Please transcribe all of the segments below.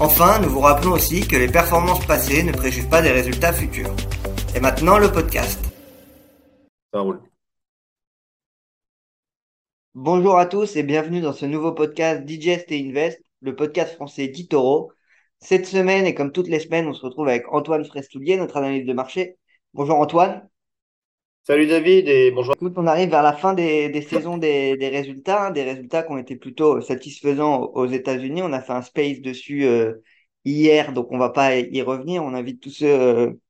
Enfin, nous vous rappelons aussi que les performances passées ne préjugent pas des résultats futurs. Et maintenant, le podcast. Ça roule. Bonjour à tous et bienvenue dans ce nouveau podcast Digest et Invest, le podcast français d'Itoro. Cette semaine et comme toutes les semaines, on se retrouve avec Antoine Frestoulier, notre analyste de marché. Bonjour Antoine. Salut David et bonjour. On arrive vers la fin des, saisons des, résultats, hein, des résultats qui ont été plutôt satisfaisants aux États-Unis. On a fait un space dessus euh, hier, donc on va pas y revenir. On invite tous ceux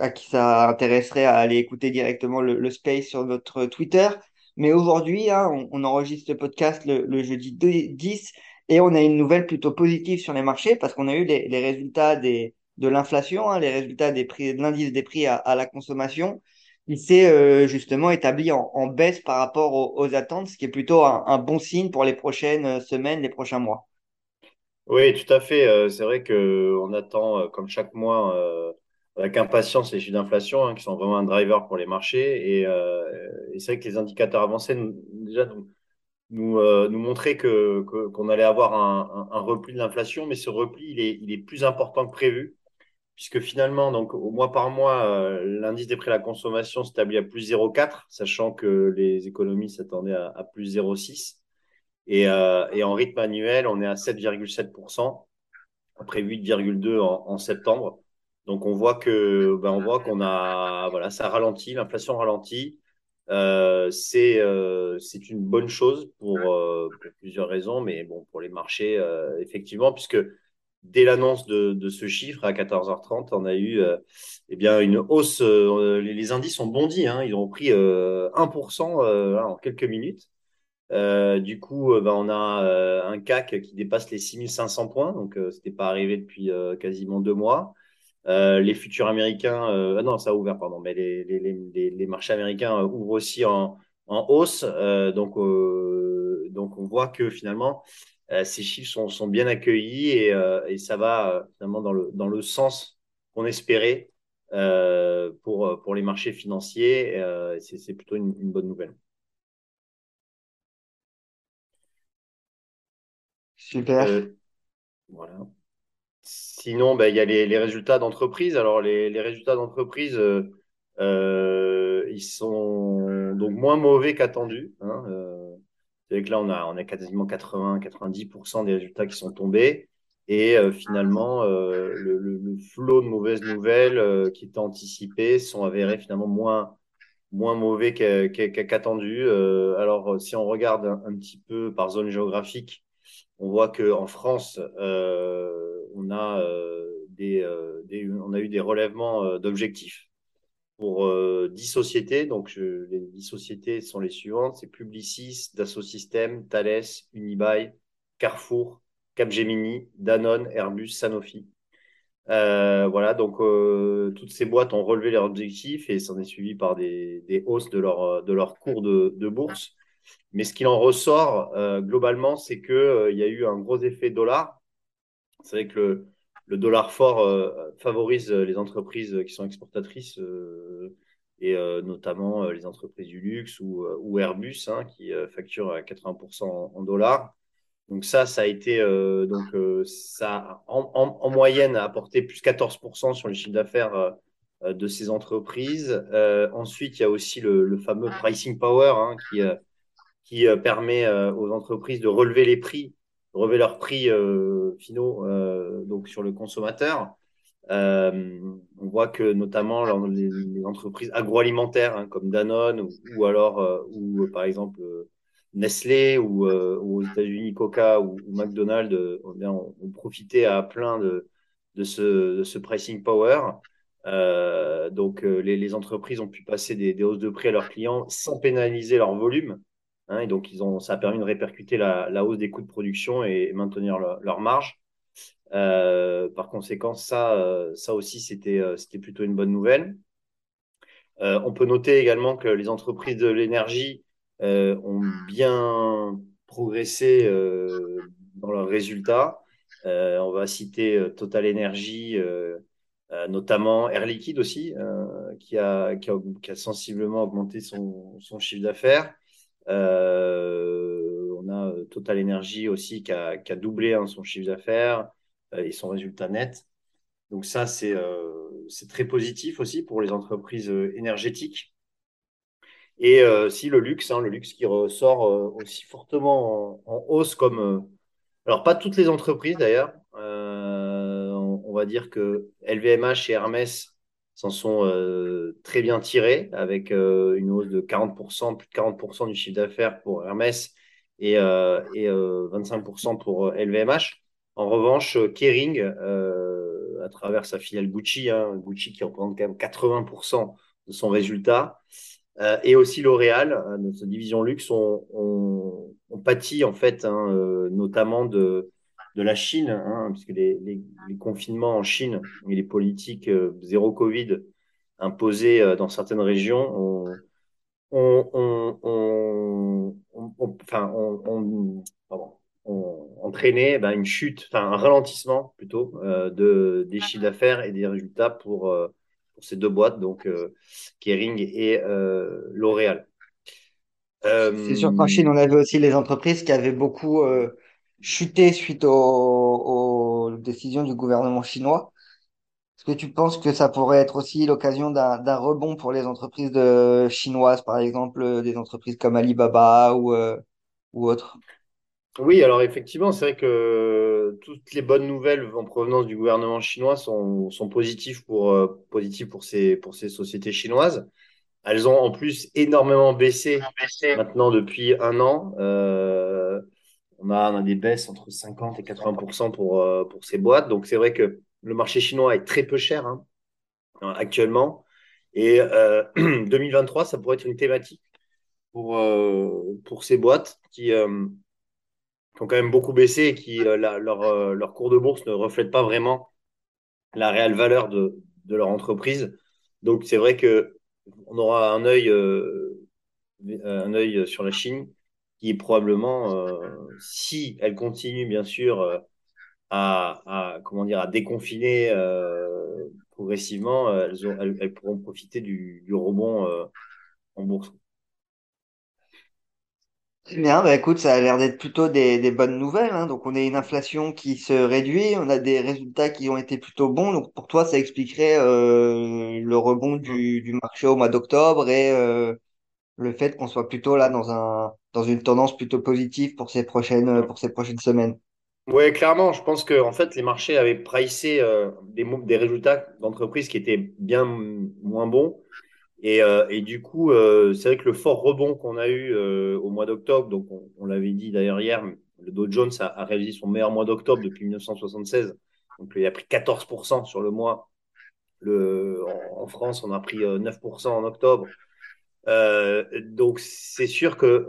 à qui ça intéresserait à aller écouter directement le, space sur notre Twitter. Mais aujourd'hui, hein, on, enregistre le podcast le, jeudi 10 et on a une nouvelle plutôt positive sur les marchés parce qu'on a eu les, résultats de l'inflation, hein, les résultats des prix, de l'indice des prix à la consommation il s'est euh, justement établi en, baisse par rapport aux, attentes, ce qui est plutôt un, bon signe pour les prochaines euh, semaines, les prochains mois. Oui, tout à fait. Euh, c'est vrai qu'on attend, comme chaque mois, avec impatience les chiffres d'inflation, hein, qui sont vraiment un driver pour les marchés. Et, c'est vrai que les indicateurs avancés nous, déjà nous, montraient qu'on allait avoir un, un, un repli de l'inflation, mais ce repli, il est, il est plus important que prévu puisque finalement, donc au mois par mois, euh, l'indice des prix à la consommation s'établit à plus 0,4, sachant que les économies s'attendaient à, plus 0,6. Et, euh, et, en rythme annuel, on est à 7,7%, après 8,2 en, en, septembre. Donc on voit que, ben on voit qu'on a, voilà, ça ralentit, l'inflation ralentit. Euh, c'est euh, c'est une bonne chose pour, euh, pour, plusieurs raisons, mais bon pour les marchés effectivement, puisque dès l'annonce de, de, ce chiffre à 14h30, on a eu euh, eh bien une hausse. Euh, les, indices ont bondi, hein, ils ont pris euh, 1% euh, en quelques minutes. Euh, du coup, ben, on a un CAC qui dépasse les 6500 points, donc c'était pas arrivé depuis quasiment deux mois. les futurs américains, ah non, ça a ouvert, pardon, mais les, les, les, les marchés américains ouvrent aussi en, en hausse. donc, donc, on voit que finalement, ces chiffres sont, sont, bien accueillis et, euh, et ça va euh, finalement dans le, dans le sens qu'on espérait pour, pour les marchés financiers. C'est plutôt une, une, bonne nouvelle. Super. voilà. Sinon, ben, il y a les, les résultats d'entreprise. Alors, les, les résultats d'entreprise, euh, ils sont donc moins mauvais qu'attendus. Hein, euh, c'est que là, on a, on a quasiment 80-90% des résultats qui sont tombés. Et euh, finalement, euh, le, le, le, flot de mauvaises nouvelles euh, qui étaient anticipées sont avérés finalement moins, moins mauvais qu'attendu. Qu alors, si on regarde un, petit peu par zone géographique, on voit qu'en France, on, a, des, des, on a eu des relèvements d'objectifs pour euh, 10 sociétés. Donc, je, les 10 sociétés sont les suivantes. C'est Publicis, Dassault Systèmes, Thales, Unibail, Carrefour, Capgemini, Danone, Airbus, Sanofi. Euh, voilà, donc euh, toutes ces boîtes ont relevé leurs objectifs et s'en est suivi par des, des, hausses de leur, de leur cours de, de bourse. Mais ce qu'il en ressort euh, globalement, c'est qu'il euh, il y a eu un gros effet dollar. C'est vrai que le, le dollar fort euh, favorise les entreprises qui sont exportatrices euh, et euh, notamment les entreprises du luxe ou, ou Airbus hein, qui facturent à 80% en, dollars. Donc ça, ça a été donc ça en, en, en, moyenne a apporté plus 14% sur les chiffres d'affaires de ces entreprises. ensuite, il y a aussi le, le fameux pricing power hein, qui qui permet aux entreprises de relever les prix relever leurs prix euh, finaux euh, donc sur le consommateur. Euh, on voit que notamment les, les entreprises agroalimentaires hein, comme Danone ou, alors ou par exemple Nestlé ou, aux États-Unis Coca ou, McDonald's eh ont, ont, profité à plein de, ce, pricing power. Donc les, entreprises ont pu passer des, hausses de prix à leurs clients sans pénaliser leur volume. Hein, et donc, ils ont, ça a permis de répercuter la, hausse des coûts de production et maintenir leur, marge. par conséquent, ça, ça aussi, c'était c'était plutôt une bonne nouvelle. on peut noter également que les entreprises de l'énergie ont bien progressé dans leurs résultats. on va citer Total Energy, notamment Air Liquide aussi, qui a, qui, a, qui, a, sensiblement augmenté son, son chiffre d'affaires. Euh, on a Total Energy aussi qui a, doublé hein, son chiffre d'affaires et son résultat net. Donc ça, c'est très positif aussi pour les entreprises énergétiques. Et euh, si le luxe, hein, le luxe qui ressort euh, aussi fortement en, hausse, comme euh, alors pas toutes les entreprises d'ailleurs. On, on, va dire que LVMH et Hermès s'en sont très bien tirés avec une hausse de 40%, plus de 40% du chiffre d'affaires pour Hermès et, et 25% pour LVMH. En revanche, Kering, à travers sa filiale Gucci, hein, Gucci qui représente quand même 80% de son résultat, euh, et aussi L'Oréal, euh, notre division luxe, on, on, pâtit en fait, hein, euh, notamment de, de la Chine, hein, puisque les, les, les, confinements en Chine et les politiques zéro Covid imposées dans certaines régions ont, on, on, enfin, on, pardon, entraîné ben, une chute, enfin un ralentissement plutôt de, des chiffres d'affaires et des résultats pour pour ces deux boîtes, donc euh, Kering et euh, L'Oréal. C'est sûr qu'en Chine, on avait aussi les entreprises qui avaient beaucoup euh, chuté suite aux, décisions du gouvernement chinois. Est-ce que tu penses que ça pourrait être aussi l'occasion d'un rebond pour les entreprises de, chinoises, par exemple, des entreprises comme Alibaba ou, ou autres? Oui, alors effectivement, c'est vrai que toutes les bonnes nouvelles en provenance du gouvernement chinois sont, sont positives pour, euh, positives pour ces, pour ces sociétés chinoises. Elles ont en plus énormément baissé maintenant depuis un an. Euh, on, a, des baisses entre 50 et 80 pour, euh, pour ces boîtes. Donc c'est vrai que le marché chinois est très peu cher hein, actuellement. Et 2023, ça pourrait être une thématique pour, pour ces boîtes qui ont quand même beaucoup baissé et qui, euh, leur, euh, leur cours de bourse ne reflète pas vraiment la réelle valeur de, de leur entreprise. Donc, c'est vrai que on aura un œil, euh, un œil sur la Chine qui est probablement, si elle continue bien sûr à, à, comment dire, à déconfiner progressivement, elles, ont, elles, elles, pourront profiter du, du rebond en bourse. Bien, bah écoute, ça a l'air d'être plutôt des, des bonnes nouvelles. Hein. Donc, on a une inflation qui se réduit, on a des résultats qui ont été plutôt bons. Donc, pour toi, ça expliquerait euh, le rebond du, du marché au mois d'octobre et euh, le fait qu'on soit plutôt là dans un dans une tendance plutôt positive pour ces prochaines pour ces prochaines semaines. Ouais, clairement, je pense que en fait, les marchés avaient pricé euh, des, des résultats d'entreprises qui étaient bien moins bons. Et, euh, et, du coup, euh, c'est vrai que le fort rebond qu'on a eu euh, au mois d'octobre, donc on, l'avait dit d'ailleurs hier, le Dow Jones a, a réalisé son meilleur mois d'octobre depuis 1976. Donc il a pris 14% sur le mois. Le, en, France, on a pris 9% en octobre. Donc c'est sûr que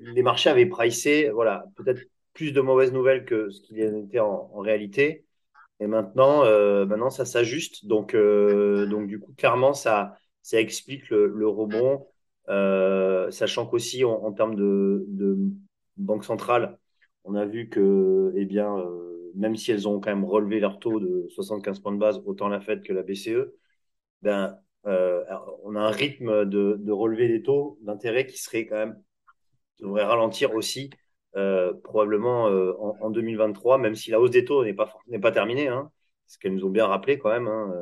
les marchés avaient pricé, voilà, peut-être plus de mauvaises nouvelles que ce qu'il y en était en, en réalité. Et maintenant, maintenant ça s'ajuste. Donc, donc du coup, clairement, ça ça explique le, le rebond, euh, sachant qu'aussi en, en, termes de, de, banque centrale, on a vu que, eh bien, euh, même si elles ont quand même relevé leur taux de 75 points de base, autant la Fed que la BCE, ben, euh, on a un rythme de, de relever des taux d'intérêt qui serait quand même devrait ralentir aussi euh, probablement euh, en, en, 2023, même si la hausse des taux n'est pas n'est pas terminée. Hein ce qu'elles nous ont bien rappelé quand même, hein,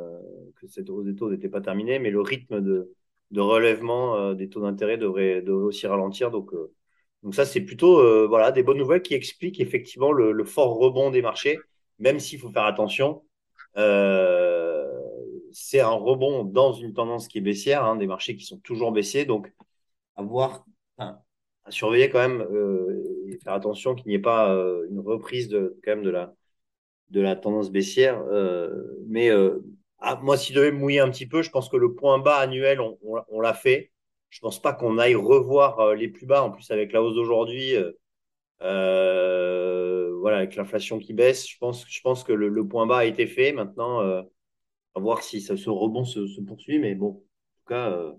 que cette hausse des taux n'était pas terminée, mais le rythme de, de relèvement des taux d'intérêt devrait, devrait, aussi ralentir. Donc, donc ça, c'est plutôt voilà, des bonnes nouvelles qui expliquent effectivement le, fort rebond des marchés, même s'il faut faire attention. C'est un rebond dans une tendance qui est baissière, hein, des marchés qui sont toujours baissiers. Donc, à voir, à surveiller quand même et faire attention qu'il n'y ait pas une reprise de, la, tendance baissière. Euh, mais euh, ah, moi, si je devais mouiller un petit peu, je pense que le point bas annuel, on, l'a fait. Je pense pas qu'on aille revoir euh, les plus bas. En plus, avec la hausse d'aujourd'hui, voilà, avec l'inflation qui baisse, je pense, que le, point bas a été fait. Maintenant, à voir si ça, ce rebond se, se, poursuit. Mais bon, en tout cas,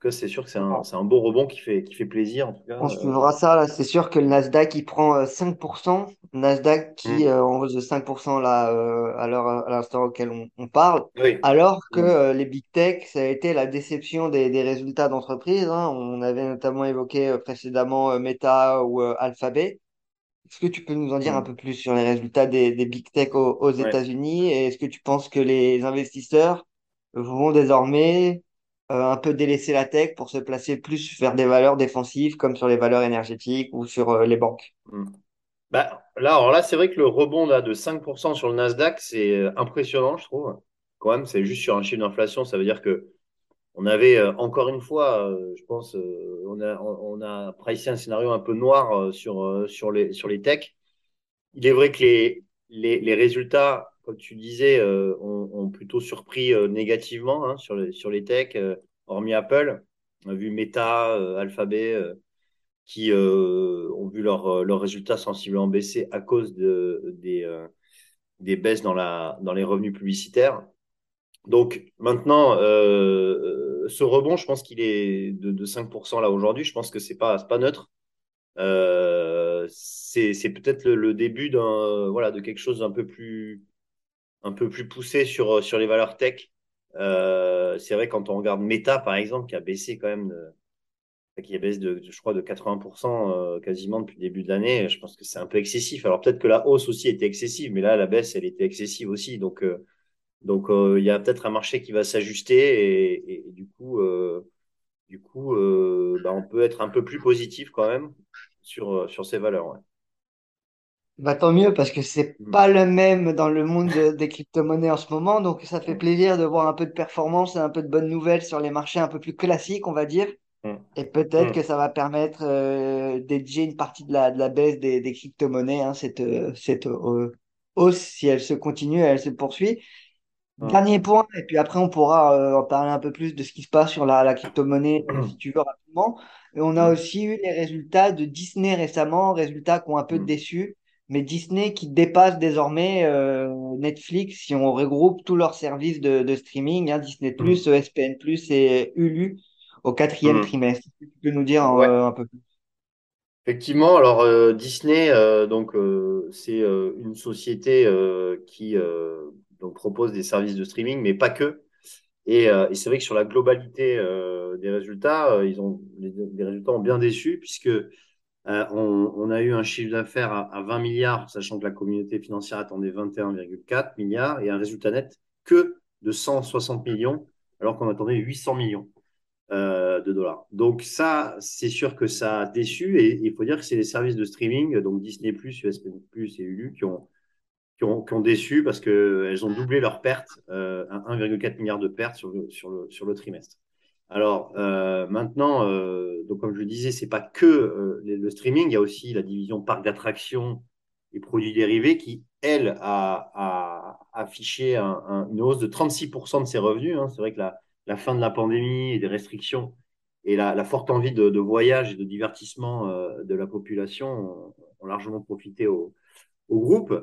cas, c'est sûr que c'est un, un, beau rebond qui fait, qui fait plaisir. En tout cas, on suivra ça. Là, c'est sûr que le Nasdaq il prend 5%. Nasdaq qui mmh. en hausse de 5% là, euh, à l'instant auquel on, on parle. Oui. Alors que mmh. les big tech, ça a été la déception des, des résultats d'entreprise. Hein. On avait notamment évoqué précédemment Meta ou Alphabet. Est-ce que tu peux nous en dire un peu plus sur les résultats des, des big tech aux, aux États-Unis? Et est-ce que tu penses que les investisseurs vont désormais euh, un peu délaisser la tech pour se placer plus vers des valeurs défensives comme sur les valeurs énergétiques ou sur euh, les banques? Bah, là, alors là, c'est vrai que le rebond là, de 5% sur le Nasdaq, c'est euh, impressionnant, je trouve. Quand même, c'est juste sur un chiffre d'inflation. Ça veut dire que on avait encore une fois, je pense, on a, on a pricé un scénario un peu noir sur, sur, les, sur les techs. Il est vrai que les, les, résultats, comme tu disais, ont, plutôt surpris négativement hein, sur, les, sur les techs, hormis Apple. On a vu Meta, Alphabet, qui ont vu leurs leur résultats sensiblement baisser à cause de, des, des baisses dans, la, dans les revenus publicitaires. Donc maintenant, euh, ce rebond, je pense qu'il est de, de 5% là aujourd'hui. Je pense que c'est pas pas neutre. Euh, c'est peut-être le, début de quelque chose d'un peu plus un peu plus poussé sur les valeurs tech. Euh, c'est vrai quand on regarde Meta par exemple qui a baissé quand même de, qui a baissé de, je crois de 80% euh, quasiment depuis le début de l'année. Je pense que c'est un peu excessif. Alors peut-être que la hausse aussi était excessive, mais là la baisse elle était excessive aussi. Donc donc, euh, il y a peut-être un marché qui va s'ajuster et, et, du coup, euh, du coup euh, bah, on peut être un peu plus positif quand même sur, sur ces valeurs. Ouais. Bah, tant mieux parce que c'est Mm. pas le même dans le monde de- des crypto-monnaies en ce moment. Donc, ça fait plaisir de voir un peu de performance et un peu de bonnes nouvelles sur les marchés un peu plus classiques, on va dire. Mm. Et peut-être que Mm. ça va permettre euh, une partie de la, de la baisse des, des crypto-monnaies, hein, cette, cette euh, hausse, si elle se continue, elle se poursuit. Mm. Dernier point, et puis après on pourra euh, en parler un peu plus de ce qui se passe sur la, la crypto-monnaie, euh, si tu veux, rapidement. Et on a Mm. aussi eu les résultats de Disney récemment, résultats qui ont un peu Mm. déçu, mais Disney qui dépasse désormais euh, Netflix si on regroupe tous leurs services de, de streaming, hein, Disney+, Mm. ESPN+, et Hulu au quatrième Mm. trimestre. Est-ce que Tu peux nous dire Ouais. euh, un peu plus? Effectivement, alors euh, Disney, euh, donc c'est une société qui donc propose des services de streaming, mais pas que. Et, euh, c'est vrai que sur la globalité euh, des résultats, euh, ils ont les, résultats ont bien déçu puisque on, on, a eu un chiffre d'affaires à, à, 20 milliards, sachant que la communauté financière attendait 21,4 milliards, et un résultat net que de 160 millions, alors qu'on attendait 800 millions de dollars. Donc ça, c'est sûr que ça a déçu, et il faut dire que c'est les services de streaming, donc Disney+, USPN+, et Hulu, qui ont, qui ont, déçu parce qu'elles ont doublé leurs pertes, euh, 1,4 milliard de pertes sur le, sur le, sur le trimestre. Alors euh, maintenant, euh, donc comme je le disais, c'est pas que euh, le streaming, il y a aussi la division parc d'attractions et produits dérivés qui, elle, a, a affiché un, un, une hausse de 36% de ses revenus. Hein. C'est vrai que la, la, fin de la pandémie et des restrictions et la, la forte envie de, de, voyage et de divertissement euh, de la population ont, ont largement profité au, au groupe.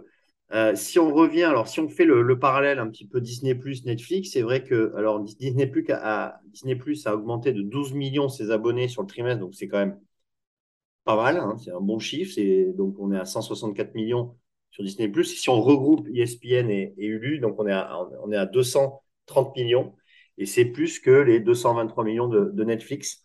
Euh, si on revient, alors si on fait le, le parallèle un petit peu Disney Netflix, c'est vrai que alors Disney Plus a, Disney Plus a augmenté de 12 millions ses abonnés sur le trimestre, donc c'est quand même pas mal, hein, c'est un bon chiffre. C'est donc on est à 164 millions sur Disney Plus. Si on regroupe ESPN et, et, Hulu, donc on est à on est à 230 millions et c'est plus que les 223 millions de, de Netflix.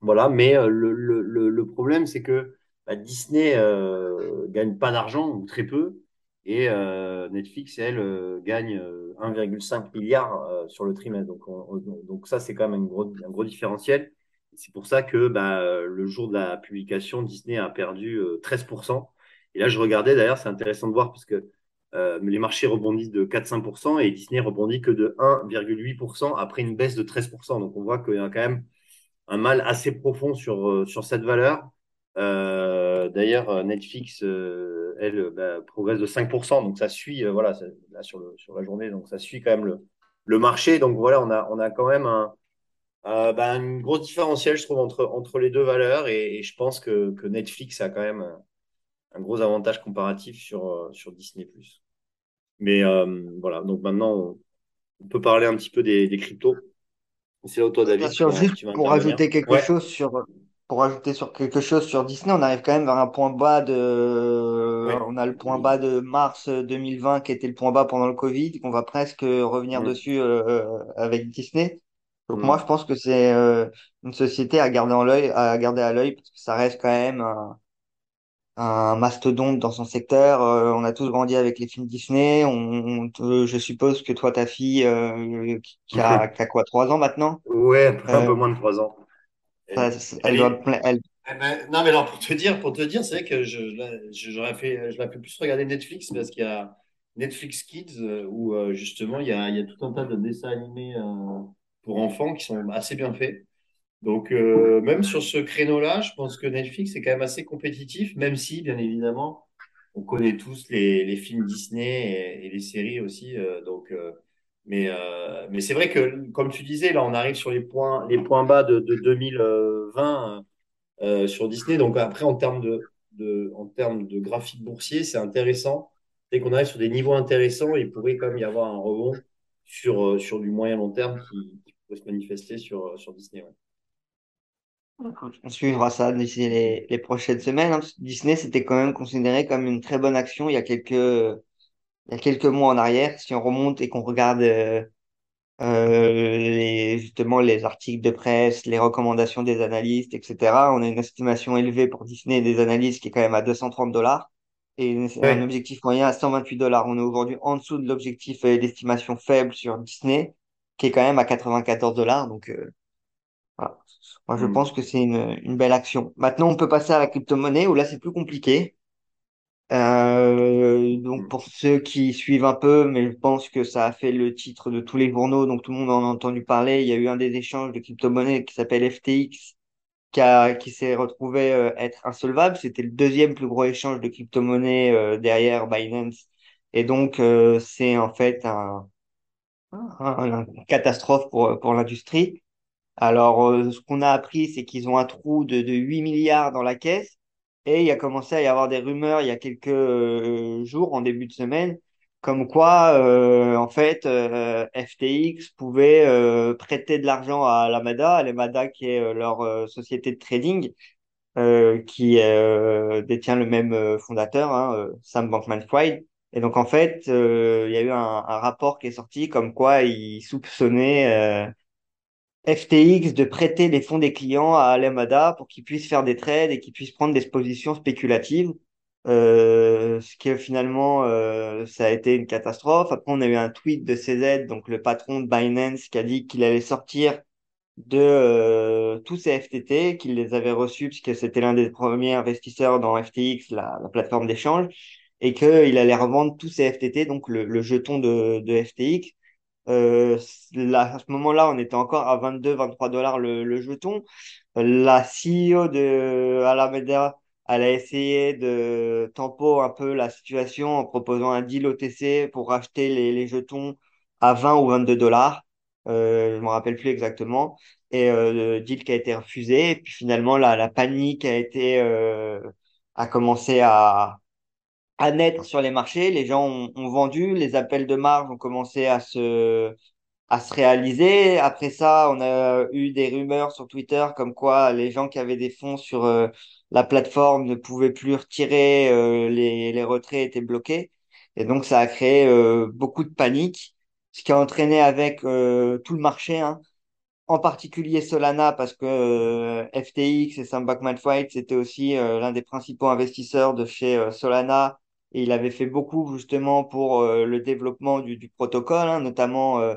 Voilà, mais euh, le, le, le, problème c'est que bah, Disney euh, gagne pas d'argent ou très peu et euh, Netflix, elle, euh, gagne 1,5 milliard euh, sur le trimestre. Donc, on, on, donc ça, c'est quand même un gros, un gros différentiel. C'est pour ça que bah, le jour de la publication, Disney a perdu 13%. Et là, je regardais, d'ailleurs, c'est intéressant de voir parce que euh, les marchés rebondissent de 4-5% et Disney rebondit que de 1,8% après une baisse de 13%. Donc, on voit qu'il y a quand même un mal assez profond sur, sur cette valeur. Euh, D'ailleurs, Netflix, euh, elle, bah, progresse de 5%, donc ça suit, euh, voilà, ça, là sur, le, sur la journée, donc ça suit quand même le, le marché. Donc voilà, on a, on a quand même un, Euh, ben, une grosse différentiel, je trouve, entre, entre les deux valeurs et, et je pense que, que Netflix a quand même un, un gros avantage comparatif sur, euh, sur Disney+. Mais euh, voilà, donc maintenant, on, on peut parler un petit peu des, des cryptos. C'est là où toi, David, tu sûr, juste tu pour intervenir. ajouter quelque Ouais. chose sur, pour ajouter sur quelque chose sur Disney, on arrive quand même vers un point bas de, on a le point bas de mars 2020 qui était le point bas pendant le Covid, qu'on va presque revenir Mm. dessus euh, avec Disney. Donc moi, je Mm. pense que c'est euh, une société à garder en l'œil, à garder à l'œil parce que ça reste quand même un, un mastodonte dans son secteur. Euh, on a tous grandi avec les films Disney. On, on je suppose que toi, ta fille, qui qui a, qui a quoi, trois ans maintenant? Ouais, un peu moins de trois ans. Ça, Elle, elle elle eh ben, non, mais alors pour te dire, pour te dire, c'est vrai que je, je- j'aurais fait, je l'ai fait plus regarder Netflix parce qu'il y a Netflix Kids euh, où euh, justement il y a, il y a tout un tas de dessins animés euh, pour enfants qui sont assez bien faits. Donc euh, même sur ce créneau-là, je pense que Netflix est quand même assez compétitif, même si bien évidemment on connaît tous les, les films Disney et, et les séries aussi. euh, donc, euh, mais euh, mais c'est vrai que comme tu disais, là on arrive sur les points les points bas de, de 2020 euh, sur Disney. Donc après, en termes de, de, en termes de graphique boursier, c'est intéressant. Dès qu'on arrive sur des niveaux intéressants, il pourrait quand même y avoir un rebond sur, euh, sur du moyen long terme qui, pourrait se manifester sur, euh, sur Disney. on suivra ça d'ici les, les prochaines semaines. hein, Disney, c'était quand même considéré comme une très bonne action il y a quelques, il y a quelques mois en arrière. Si on remonte et qu'on regarde euh, euh, les, justement les articles de presse, les recommandations des analystes, etc., on a une estimation élevée pour Disney des analystes qui est quand même à 230 dollars et un objectif moyen à 128 dollars. On est aujourd'hui en dessous de l'objectif euh, d'estimation faible sur Disney qui est quand même à 94 dollars. Donc, euh, Voilà. Moi, je pense Mm. que c'est une, une belle action. Maintenant, on peut passer à la crypto-monnaie où là, c'est plus compliqué. Euh. Pour ceux qui suivent un peu, mais je pense que ça a fait le titre de tous les journaux, donc tout le monde en a entendu parler. Il y a eu un des échanges de crypto-monnaie qui s'appelle FTX, qui s'est retrouvé euh, être insolvable. C'était le deuxième plus gros échange de crypto-monnaie euh, derrière Binance. Et donc, euh, c'est en fait un, un- une catastrophe pour, pour l'industrie. Alors, ce qu'on a appris, c'est qu'ils ont un trou de 8 milliards dans la caisse et il a commencé à y avoir des rumeurs il y a quelques euh, jours, en début de semaine, comme quoi, euh, en fait, euh, FTX pouvait euh, prêter de l'argent à Alameda, Alameda qui est euh, leur société de trading, qui détient le même fondateur, hein, Sam Bankman-Fried. Et donc, en fait, il y a eu un, un rapport qui est sorti comme quoi ils soupçonnaient... FTX de prêter les fonds des clients à Alameda pour qu'ils puissent faire des trades et qu'ils puissent prendre des positions spéculatives. Euh, ce qui finalement, euh, ça a été une catastrophe. Après, on a eu un tweet de CZ, donc le patron de Binance, qui a dit qu'il allait sortir de euh, tous ces FTT, qu'il les avait reçus puisque c'était l'un des premiers investisseurs dans FTX, la, la plateforme d'échange, et qu'il allait revendre tous ces FTT, donc le, jeton de FTX euh, là, à ce moment-là, on était encore à 22-23 dollars le, le jeton. La CEO de Alameda, elle a essayé de tempo un peu la situation en proposant un deal OTC pour racheter les, les jetons à 20 ou 22 dollars. Euh, je me rappelle plus exactement. Et euh, le deal qui a été refusé. Et puis finalement, la, la panique a été euh, a commencé à à naître sur les marchés. Les gens ont, vendu, les appels de marge ont commencé à se, à se réaliser. Après ça, on a eu des rumeurs sur Twitter comme quoi les gens qui avaient des fonds sur euh, la plateforme ne pouvaient plus retirer, euh, les, les retraits étaient bloqués. Et donc, ça a créé euh, beaucoup de panique, ce qui a entraîné avec euh, tout le marché, hein, en particulier Solana, parce que euh, FTX et Sam Bankman-Fried, c'était aussi l'un des principaux investisseurs de chez Solana. Il avait fait beaucoup justement pour euh, le développement du, du protocole, hein, notamment euh,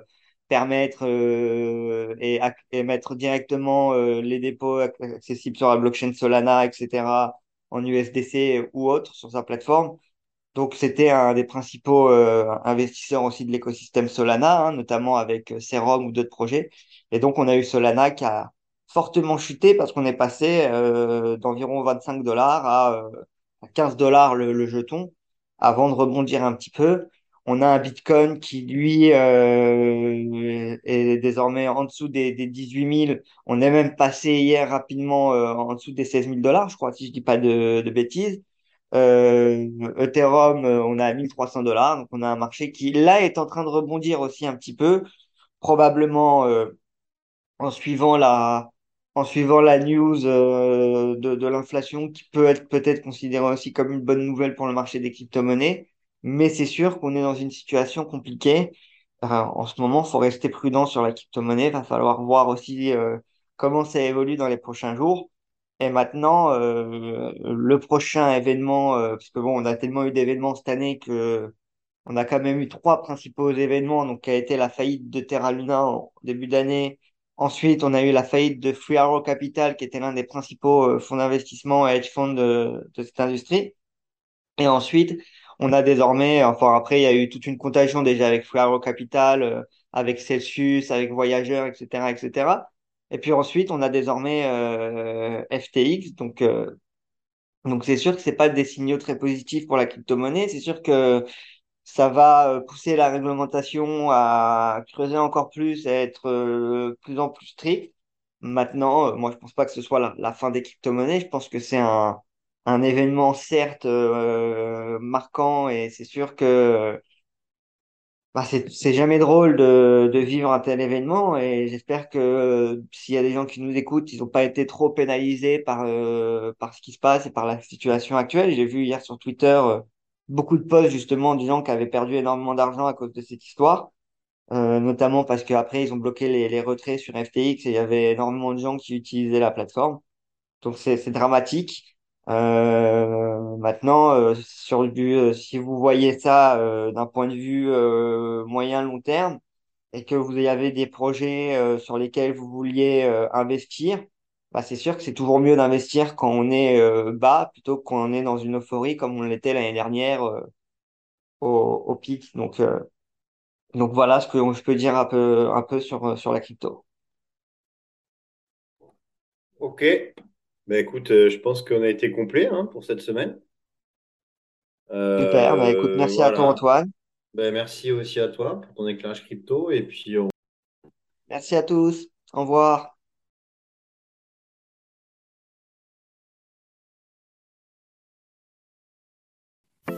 permettre euh, et, et mettre directement euh, les dépôts ac- accessibles sur la blockchain Solana, etc., en USDC ou autre sur sa plateforme. Donc, c'était un des principaux euh, investisseurs aussi de l'écosystème Solana, hein, notamment avec Serum ou d'autres projets. Et donc, on a eu Solana qui a fortement chuté parce qu'on est passé d'environ 25 dollars à, à 15 dollars le, le jeton avant de rebondir un petit peu. On a un Bitcoin qui, lui, euh, est désormais en dessous des, des 18 000. On est même passé hier rapidement euh, en dessous des 16 000 dollars, je crois, si je dis pas de, de bêtises. Euh, Ethereum, euh, on a 1300 dollars. Donc, on a un marché qui, là, est en train de rebondir aussi un petit peu. Probablement euh, en suivant la, en suivant la news euh, de, de l'inflation qui peut être peut-être considérée aussi comme une bonne nouvelle pour le marché des crypto-monnaies. Mais c'est sûr qu'on est dans une situation compliquée. En ce moment, il faut rester prudent sur la crypto-monnaie. Va falloir voir aussi euh, comment ça évolue dans les prochains jours. Et maintenant, euh, le prochain événement, euh, parce que bon, on a tellement eu d'événements cette année que on a quand même eu trois principaux événements, donc qui a été la faillite de Terra Luna en début d'année. Ensuite, on a eu la faillite de Free Arrow Capital, qui était l'un des principaux euh, fonds d'investissement et hedge funds de, de cette industrie. Et ensuite, on a désormais, enfin après, il y a eu toute une contagion déjà avec Free Arrow Capital, euh, avec Celsius, avec Voyageur, etc., etc. Et puis ensuite, on a désormais euh, FTX. Donc, euh, donc c'est sûr que c'est pas des signaux très positifs pour la crypto-monnaie. C'est sûr que ça va euh, pousser la réglementation à creuser encore plus, à être euh, plus en plus strict. Maintenant, euh, moi, je pense pas que ce soit la, fin des crypto-monnaies. Je pense que c'est un, un événement certes euh, marquant et c'est sûr que bah, c'est jamais drôle de, de vivre un tel événement et j'espère que s'il y a des gens qui nous écoutent, ils n'ont pas été trop pénalisés par euh, par ce qui se passe et par la situation actuelle. J'ai vu hier sur Twitter beaucoup de posts justement disant qu'ils avaient perdu énormément d'argent à cause de cette histoire, euh, notamment parce qu'après ils ont bloqué les, retraits sur FTX et il y avait énormément de gens qui utilisaient la plateforme. Donc c'est dramatique. Euh, maintenant, euh, sur du, si vous voyez ça d'un point de vue moyen long terme et que vous avez des projets sur lesquels vous vouliez investir, bah c'est sûr que c'est toujours mieux d'investir quand on est euh, bas plutôt que quand on est dans une euphorie comme on l'était l'année dernière euh, au, au pic. Donc euh, donc voilà ce que je peux dire un peu un peu sur sur la crypto. Ok. Ben écoute, je pense qu'on a été complet hein, pour cette semaine. Super. Bah écoute, merci à toi. Antoine. Ben merci aussi à toi pour ton éclairage crypto. Et puis, on Merci à tous. Au revoir.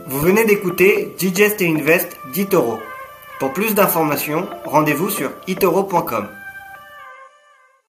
Vous venez d'écouter Digest et Invest d'Itoro. Pour plus d'informations, rendez-vous sur itoro.com.